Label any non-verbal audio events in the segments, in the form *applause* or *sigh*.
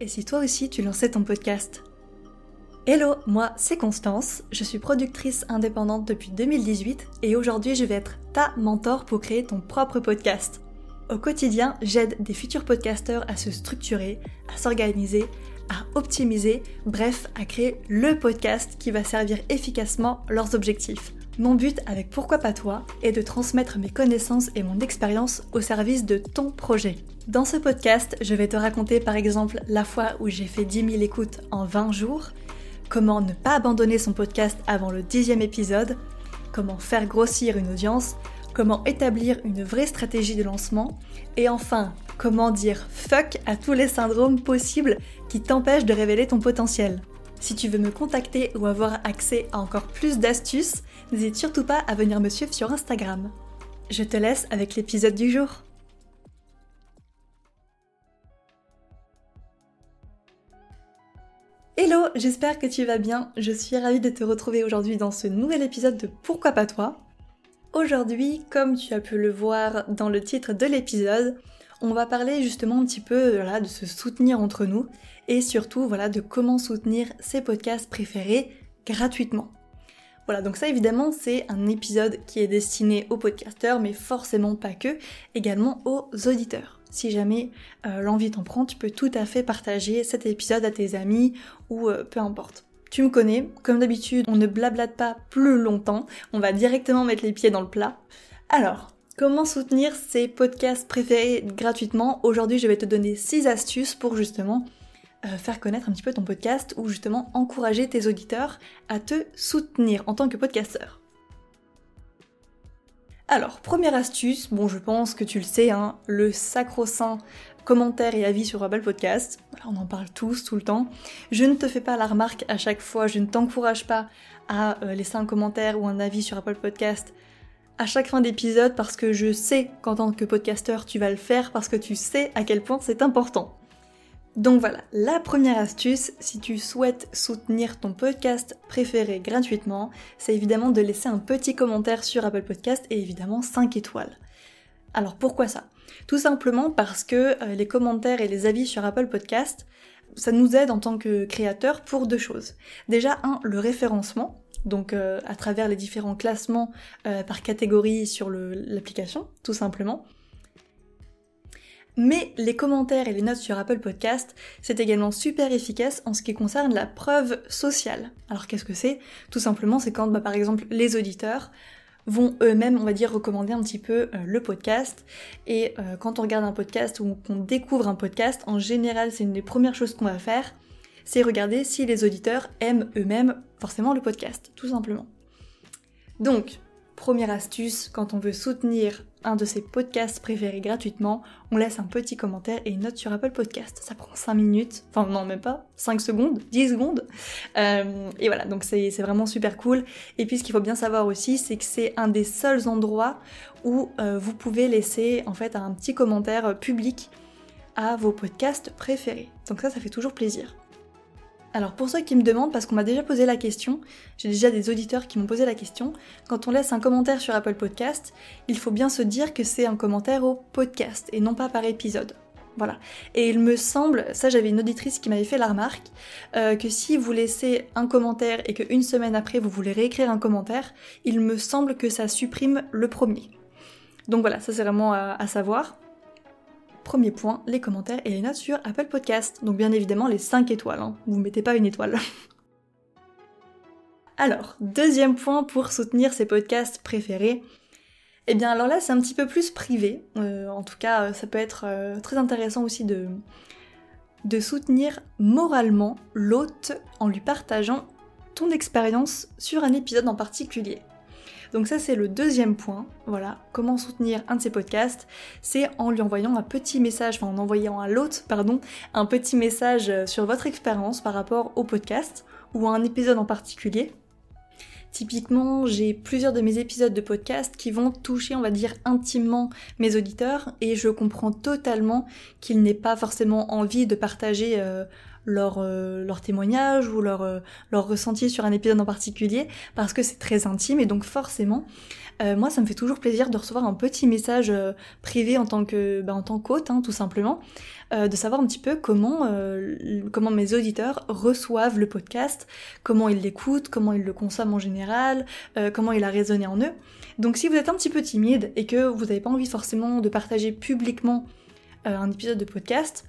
Et si toi aussi tu lançais ton podcast Hello, moi c'est Constance, je suis productrice indépendante depuis 2018 et aujourd'hui je vais être ta mentor pour créer ton propre podcast. Au quotidien, j'aide des futurs podcasteurs à se structurer, à s'organiser, à optimiser, bref, à créer le podcast qui va servir efficacement leurs objectifs. Mon but avec Pourquoi pas toi est de transmettre mes connaissances et mon expérience au service de ton projet. Dans ce podcast, je vais te raconter par exemple la fois où j'ai fait 10 000 écoutes en 20 jours, comment ne pas abandonner son podcast avant le dixième épisode, comment faire grossir une audience, comment établir une vraie stratégie de lancement, et enfin, comment dire fuck à tous les syndromes possibles qui t'empêchent de révéler ton potentiel. Si tu veux me contacter ou avoir accès à encore plus d'astuces, n'hésite surtout pas à venir me suivre sur Instagram. Je te laisse avec l'épisode du jour. Hello, j'espère que tu vas bien. Je suis ravie de te retrouver aujourd'hui dans ce nouvel épisode de Pourquoi pas toi? Aujourd'hui, comme tu as pu le voir dans le titre de l'épisode, on va parler justement un petit peu de se soutenir entre nous et surtout voilà, de comment soutenir ses podcasts préférés gratuitement. Voilà, donc ça évidemment c'est un épisode qui est destiné aux podcasteurs, mais forcément pas que, également aux auditeurs. Si jamais euh, l'envie t'en prend, tu peux tout à fait partager cet épisode à tes amis ou euh, peu importe. Tu me connais, comme d'habitude, on ne blablate pas plus longtemps, on va directement mettre les pieds dans le plat. Alors, comment soutenir ses podcasts préférés gratuitement Aujourd'hui, je vais te donner 6 astuces pour justement euh, faire connaître un petit peu ton podcast ou justement encourager tes auditeurs à te soutenir en tant que podcasteur. Alors, première astuce, bon je pense que tu le sais, hein, le sacro-saint commentaire et avis sur Apple Podcast. on en parle tous tout le temps. Je ne te fais pas la remarque à chaque fois, je ne t'encourage pas à euh, laisser un commentaire ou un avis sur Apple Podcast à chaque fin d'épisode parce que je sais qu'en tant que podcasteur tu vas le faire parce que tu sais à quel point c'est important. Donc voilà, la première astuce, si tu souhaites soutenir ton podcast préféré gratuitement, c'est évidemment de laisser un petit commentaire sur Apple Podcast et évidemment 5 étoiles. Alors pourquoi ça? Tout simplement parce que euh, les commentaires et les avis sur Apple Podcast, ça nous aide en tant que créateur pour deux choses. Déjà, un, le référencement, donc euh, à travers les différents classements euh, par catégorie sur l'application, tout simplement. Mais les commentaires et les notes sur Apple Podcast, c'est également super efficace en ce qui concerne la preuve sociale. Alors qu'est-ce que c'est? Tout simplement, c'est quand bah, par exemple les auditeurs vont eux-mêmes, on va dire, recommander un petit peu euh, le podcast. Et quand on regarde un podcast ou qu'on découvre un podcast, en général, c'est une des premières choses qu'on va faire, c'est regarder si les auditeurs aiment eux-mêmes forcément le podcast, tout simplement. Donc, Première astuce, quand on veut soutenir un de ses podcasts préférés gratuitement, on laisse un petit commentaire et une note sur Apple Podcast. Ça prend 5 minutes, enfin non même pas, 5 secondes, 10 secondes. Euh, et voilà, donc c'est vraiment super cool. Et puis ce qu'il faut bien savoir aussi, c'est que c'est un des seuls endroits où euh, vous pouvez laisser en fait un petit commentaire public à vos podcasts préférés. Donc ça, ça fait toujours plaisir. Alors pour ceux qui me demandent, parce qu'on m'a déjà posé la question, j'ai déjà des auditeurs qui m'ont posé la question, quand on laisse un commentaire sur Apple Podcast, il faut bien se dire que c'est un commentaire au podcast et non pas par épisode. Voilà. Et il me semble, ça j'avais une auditrice qui m'avait fait la remarque, euh, que si vous laissez un commentaire et qu'une semaine après vous voulez réécrire un commentaire, il me semble que ça supprime le premier. Donc voilà, ça c'est vraiment à savoir. Premier point, les commentaires et les notes sur Apple Podcast. Donc bien évidemment les 5 étoiles, hein. vous ne mettez pas une étoile. *laughs* alors, deuxième point pour soutenir ses podcasts préférés. Eh bien alors là c'est un petit peu plus privé. Euh, en tout cas ça peut être euh, très intéressant aussi de soutenir moralement l'hôte en lui partageant ton expérience sur un épisode en particulier. Donc ça c'est le deuxième point, voilà, comment soutenir un de ces podcasts, c'est en lui envoyant un petit message, enfin en envoyant à l'autre, pardon, un petit message sur votre expérience par rapport au podcast ou à un épisode en particulier. Typiquement, j'ai plusieurs de mes épisodes de podcast qui vont toucher, on va dire, intimement mes auditeurs et je comprends totalement qu'ils n'aient pas forcément envie de partager euh, leur, leur témoignage ou leur, leur ressenti sur un épisode en particulier parce que c'est très intime et donc forcément moi ça me fait toujours plaisir de recevoir un petit message privé en tant que bah, en tant qu'hôte hein, tout simplement de savoir un petit peu comment comment mes auditeurs reçoivent le podcast comment ils l'écoutent comment ils le consomment en général comment il a résonné en eux. Donc si vous êtes un petit peu timide et que vous n'avez pas envie forcément de partager publiquement euh, un épisode de podcast,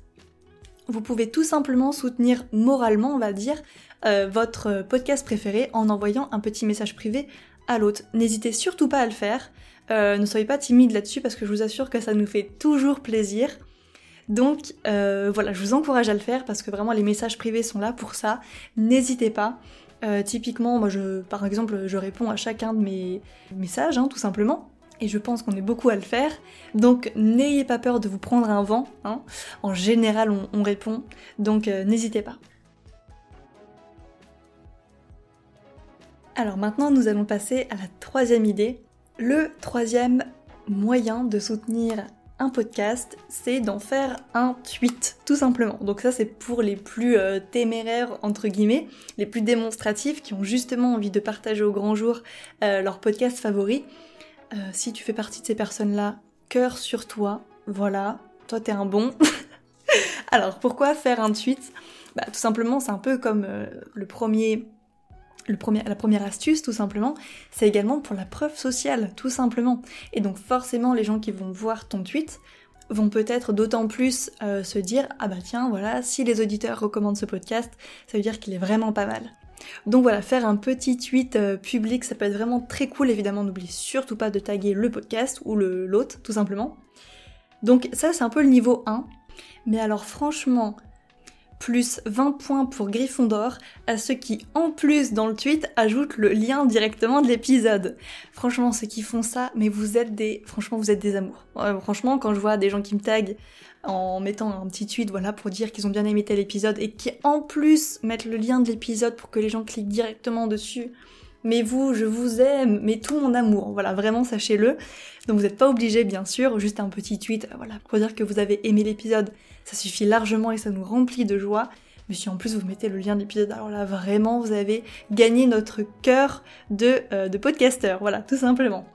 vous pouvez tout simplement soutenir moralement, on va dire, euh, votre podcast préféré en envoyant un petit message privé à l'autre. N'hésitez surtout pas à le faire. Euh, ne soyez pas timide là-dessus parce que je vous assure que ça nous fait toujours plaisir. Donc voilà, je vous encourage à le faire parce que vraiment les messages privés sont là pour ça. N'hésitez pas. Euh, typiquement, moi, par exemple, je réponds à chacun de mes messages, hein, tout simplement. Et je pense qu'on est beaucoup à le faire. Donc n'ayez pas peur de vous prendre un vent. Hein. En général, on, répond. Donc euh, n'hésitez pas. Alors maintenant, nous allons passer à la troisième idée. Le troisième moyen de soutenir un podcast, c'est d'en faire un tweet, tout simplement. Donc ça c'est pour les plus euh, téméraires, entre guillemets, les plus démonstratifs, qui ont justement envie de partager au grand jour euh, leur podcast favori. Euh, si tu fais partie de ces personnes-là, cœur sur toi, voilà, toi t'es un bon. *laughs* Alors pourquoi faire un tweet? Bah, Tout simplement c'est un peu comme le premier la première astuce, tout simplement, c'est également pour la preuve sociale, tout simplement. Et donc forcément, les gens qui vont voir ton tweet vont peut-être d'autant plus euh, se dire ah bah tiens voilà si les auditeurs recommandent ce podcast ça veut dire qu'il est vraiment pas mal donc voilà faire un petit tweet euh, public ça peut être vraiment très cool évidemment n'oublie surtout pas de taguer le podcast ou l'autre tout simplement donc ça c'est un peu le niveau 1 mais alors franchement plus 20 points pour Gryffondor à ceux qui, en plus, dans le tweet, ajoutent le lien directement de l'épisode. Franchement, ceux qui font ça, mais vous êtes des, franchement, vous êtes des amours. franchement, quand je vois des gens qui me taguent en mettant un petit tweet, voilà, pour dire qu'ils ont bien aimé tel épisode et qui, en plus, mettent le lien de l'épisode pour que les gens cliquent directement dessus, mais vous, je vous aime, mais tout mon amour. Voilà, vraiment, sachez-le. Donc vous n'êtes pas obligé, bien sûr, juste un petit tweet, euh, voilà, pour dire que vous avez aimé l'épisode. Ça suffit largement et ça nous remplit de joie. Mais si en plus vous mettez le lien de l'épisode, alors là, vraiment, vous avez gagné notre cœur de, euh, de. Voilà, tout simplement.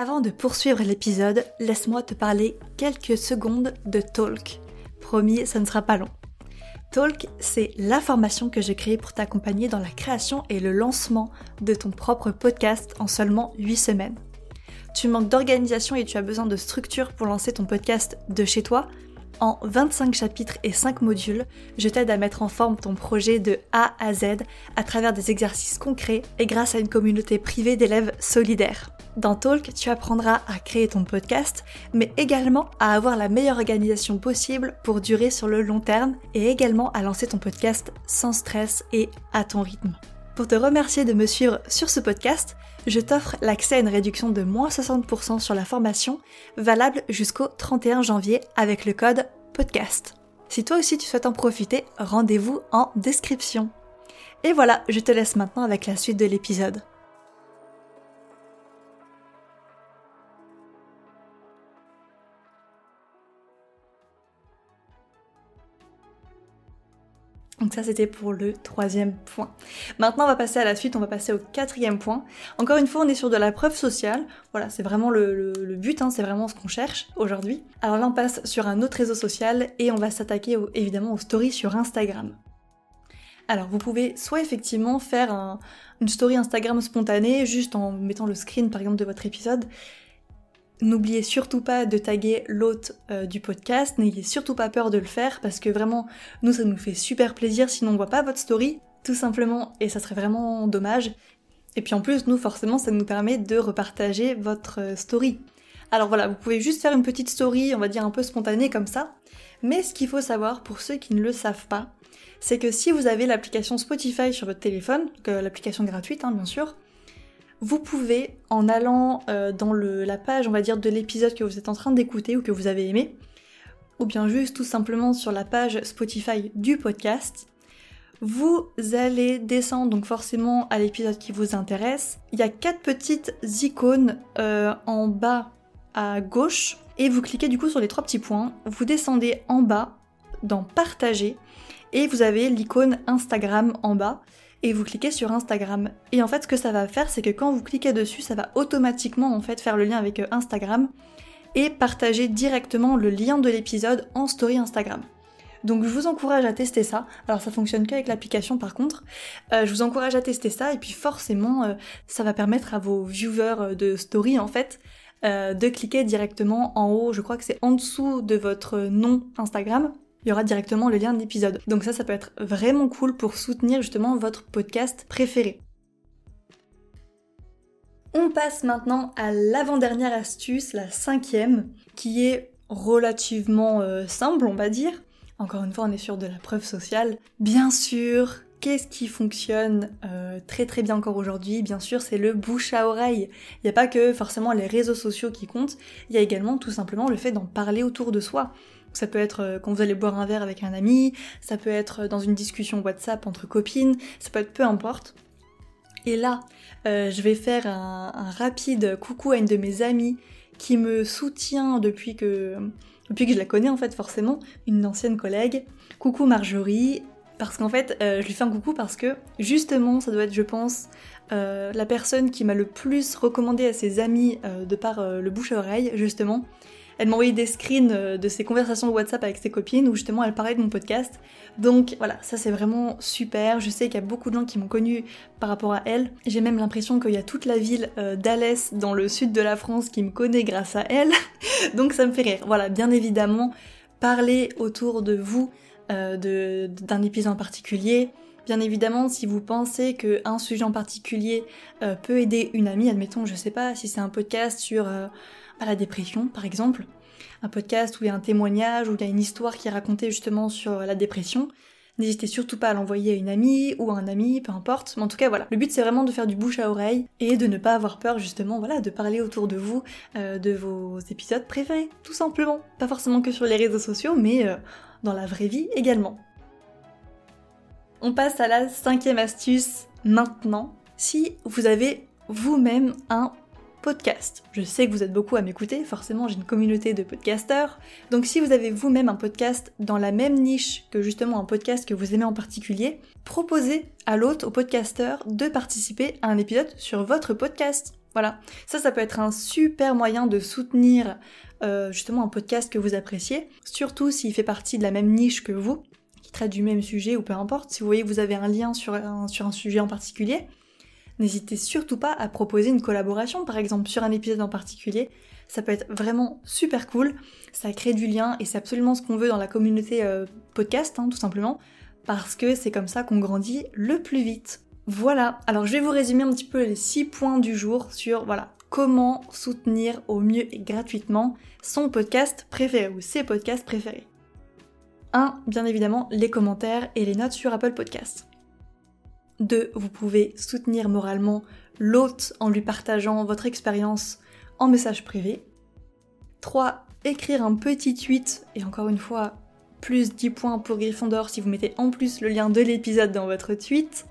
Avant de poursuivre l'épisode, laisse-moi te parler quelques secondes de Talk. Promis, ça ne sera pas long. Talk, c'est la formation que j'ai créée pour t'accompagner dans la création et le lancement de ton propre podcast en seulement 8 semaines. Tu manques d'organisation et tu as besoin de structure pour lancer ton podcast de chez toi en 25 chapitres et 5 modules, je t'aide à mettre en forme ton projet de A à Z à travers des exercices concrets et grâce à une communauté privée d'élèves solidaires. Dans Talk, tu apprendras à créer ton podcast, mais également à avoir la meilleure organisation possible pour durer sur le long terme et également à lancer ton podcast sans stress et à ton rythme. Pour te remercier de me suivre sur ce podcast, je t'offre l'accès à une réduction de moins 60% sur la formation, valable jusqu'au 31 janvier avec le code podcast. Si toi aussi tu souhaites en profiter, rendez-vous en description. Et voilà, je te laisse maintenant avec la suite de l'épisode. Donc ça c'était pour le troisième point. Maintenant on va passer à la suite, on va passer au quatrième point. Encore une fois on est sur de la preuve sociale, voilà c'est vraiment le, but, hein, c'est vraiment ce qu'on cherche aujourd'hui. Alors là on passe sur un autre réseau social et on va s'attaquer évidemment aux stories sur Instagram. Alors vous pouvez soit effectivement faire une story Instagram spontanée juste en mettant le screen par exemple de votre épisode N'oubliez surtout pas de taguer l'hôte euh, du podcast, n'ayez surtout pas peur de le faire parce que vraiment, nous ça nous fait super plaisir sinon on voit pas votre story, tout simplement, et ça serait vraiment dommage. Et puis en plus, nous forcément, ça nous permet de repartager votre euh, story. Alors voilà, vous pouvez juste faire une petite story, on va dire un peu spontanée comme ça. Mais ce qu'il faut savoir pour ceux qui ne le savent pas, c'est que si vous avez l'application Spotify sur votre téléphone, l'application gratuite hein, bien sûr, vous pouvez, en allant euh, dans la page, on va dire, de l'épisode que vous êtes en train d'écouter ou que vous avez aimé, ou bien juste tout simplement sur la page Spotify du podcast, Vous allez descendre donc forcément à l'épisode qui vous intéresse. Il y a quatre petites icônes euh, en bas à gauche et vous cliquez du coup sur les trois petits points. Vous descendez en bas dans partager et vous avez l'icône Instagram en bas et vous cliquez sur Instagram. Et en fait, ce que ça va faire, c'est que quand vous cliquez dessus, ça va automatiquement en fait faire le lien avec euh, Instagram et partager directement le lien de l'épisode en story Instagram. Donc je vous encourage à tester ça. Alors ça fonctionne qu'avec l'application par contre. Euh, je vous encourage à tester ça et puis forcément euh, ça va permettre à vos viewers de story en fait de cliquer directement en haut. Je crois que c'est en dessous de votre nom Instagram il y aura directement le lien de l'épisode. Donc ça, ça peut être vraiment cool pour soutenir justement votre podcast préféré. On passe maintenant à l'avant-dernière astuce, la cinquième, qui est relativement euh, simple, on va dire. Encore une fois, on est sur de la preuve sociale. Bien sûr, qu'est-ce qui fonctionne euh, très très bien encore aujourd'hui? Bien sûr, c'est le bouche à oreille. Il n'y a pas que forcément les réseaux sociaux qui comptent, il y a également tout simplement le fait d'en parler autour de soi. Ça peut être euh, quand vous allez boire un verre avec un ami, ça peut être dans une discussion WhatsApp entre copines, ça peut être peu importe. Et là, euh, je vais faire un, rapide coucou à une de mes amies qui me soutient depuis que, depuis que je la connais en fait forcément, une ancienne collègue. Coucou Marjorie, parce qu'en fait, euh, je lui fais un coucou parce que justement, ça doit être, je pense, la personne qui m'a le plus recommandé à ses amis de par le bouche à oreille, justement. Elle m'a envoyé des screens euh, de ses conversations de WhatsApp avec ses copines où justement elle parlait de mon podcast. Donc voilà, ça c'est vraiment super. Je sais qu'il y a beaucoup de gens qui m'ont connu par rapport à elle. J'ai même l'impression qu'il y a toute la ville euh, d'Alès dans le sud de la France qui me connaît grâce à elle. *laughs* Donc ça me fait rire. Voilà, bien évidemment, parler autour de vous euh, d'un épisode en particulier. Bien évidemment, si vous pensez qu'un sujet en particulier peut aider une amie, admettons, je sais pas, si c'est un podcast sur à la dépression, par exemple, un podcast où il y a un témoignage, où il y a une histoire qui est racontée justement sur la dépression, n'hésitez surtout pas à l'envoyer à une amie ou à un ami, peu importe. Mais en tout cas, voilà. Le but, c'est vraiment de faire du bouche à oreille et de ne pas avoir peur, justement, voilà, de parler autour de vous euh, de vos épisodes préférés, tout simplement. Pas forcément que sur les réseaux sociaux, mais euh, dans la vraie vie également. On passe à la cinquième astuce maintenant. Si vous avez vous-même un Je sais que vous êtes beaucoup à m'écouter, forcément j'ai une communauté de podcasteurs. Donc si vous avez vous-même un podcast dans la même niche que justement un podcast que vous aimez en particulier, proposez à l'autre, au podcasteur, de participer à un épisode sur votre podcast. Voilà, ça ça peut être un super moyen de soutenir euh, justement un podcast que vous appréciez, surtout s'il fait partie de la même niche que vous, qui traite du même sujet ou peu importe, si vous voyez que vous avez un lien sur un sujet en particulier, n'hésitez surtout pas à proposer une collaboration, par exemple sur un épisode en particulier. Ça peut être vraiment super cool, ça crée du lien et c'est absolument ce qu'on veut dans la communauté euh, podcast, hein, tout simplement, parce que c'est comme ça qu'on grandit le plus vite. Voilà, alors je vais vous résumer un petit peu les 6 points du jour sur voilà comment soutenir au mieux et gratuitement son podcast préféré ou ses podcasts préférés. 1. Bien évidemment, les commentaires et les notes sur Apple Podcasts. 2. Vous pouvez soutenir moralement l'hôte en lui partageant votre expérience en message privé. 3. Écrire un petit tweet, et encore une fois, plus 10 points pour Gryffondor si vous mettez en plus le lien de l'épisode dans votre tweet.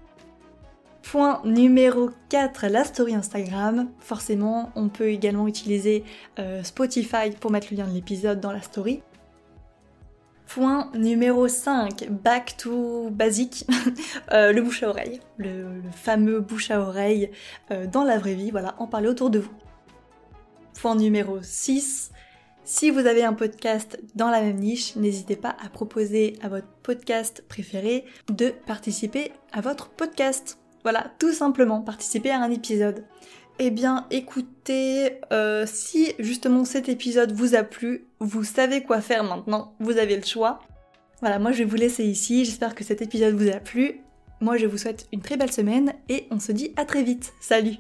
Point numéro 4, la story Instagram. Forcément, on peut également utiliser euh, Spotify pour mettre le lien de l'épisode dans la story. Point numéro 5, back to basic, *laughs* euh, le bouche à oreille, le, fameux bouche à oreille euh, dans la vraie vie, voilà, en parler autour de vous. Point numéro 6, si vous avez un podcast dans la même niche, n'hésitez pas à proposer à votre podcast préféré de participer à votre podcast. Voilà, tout simplement, participer à un épisode. Eh bien, écoutez, euh, si justement cet épisode vous a plu, vous savez quoi faire maintenant, vous avez le choix. Voilà, moi je vais vous laisser ici, j'espère que cet épisode vous a plu. Moi je vous souhaite une très belle semaine et on se dit à très vite. Salut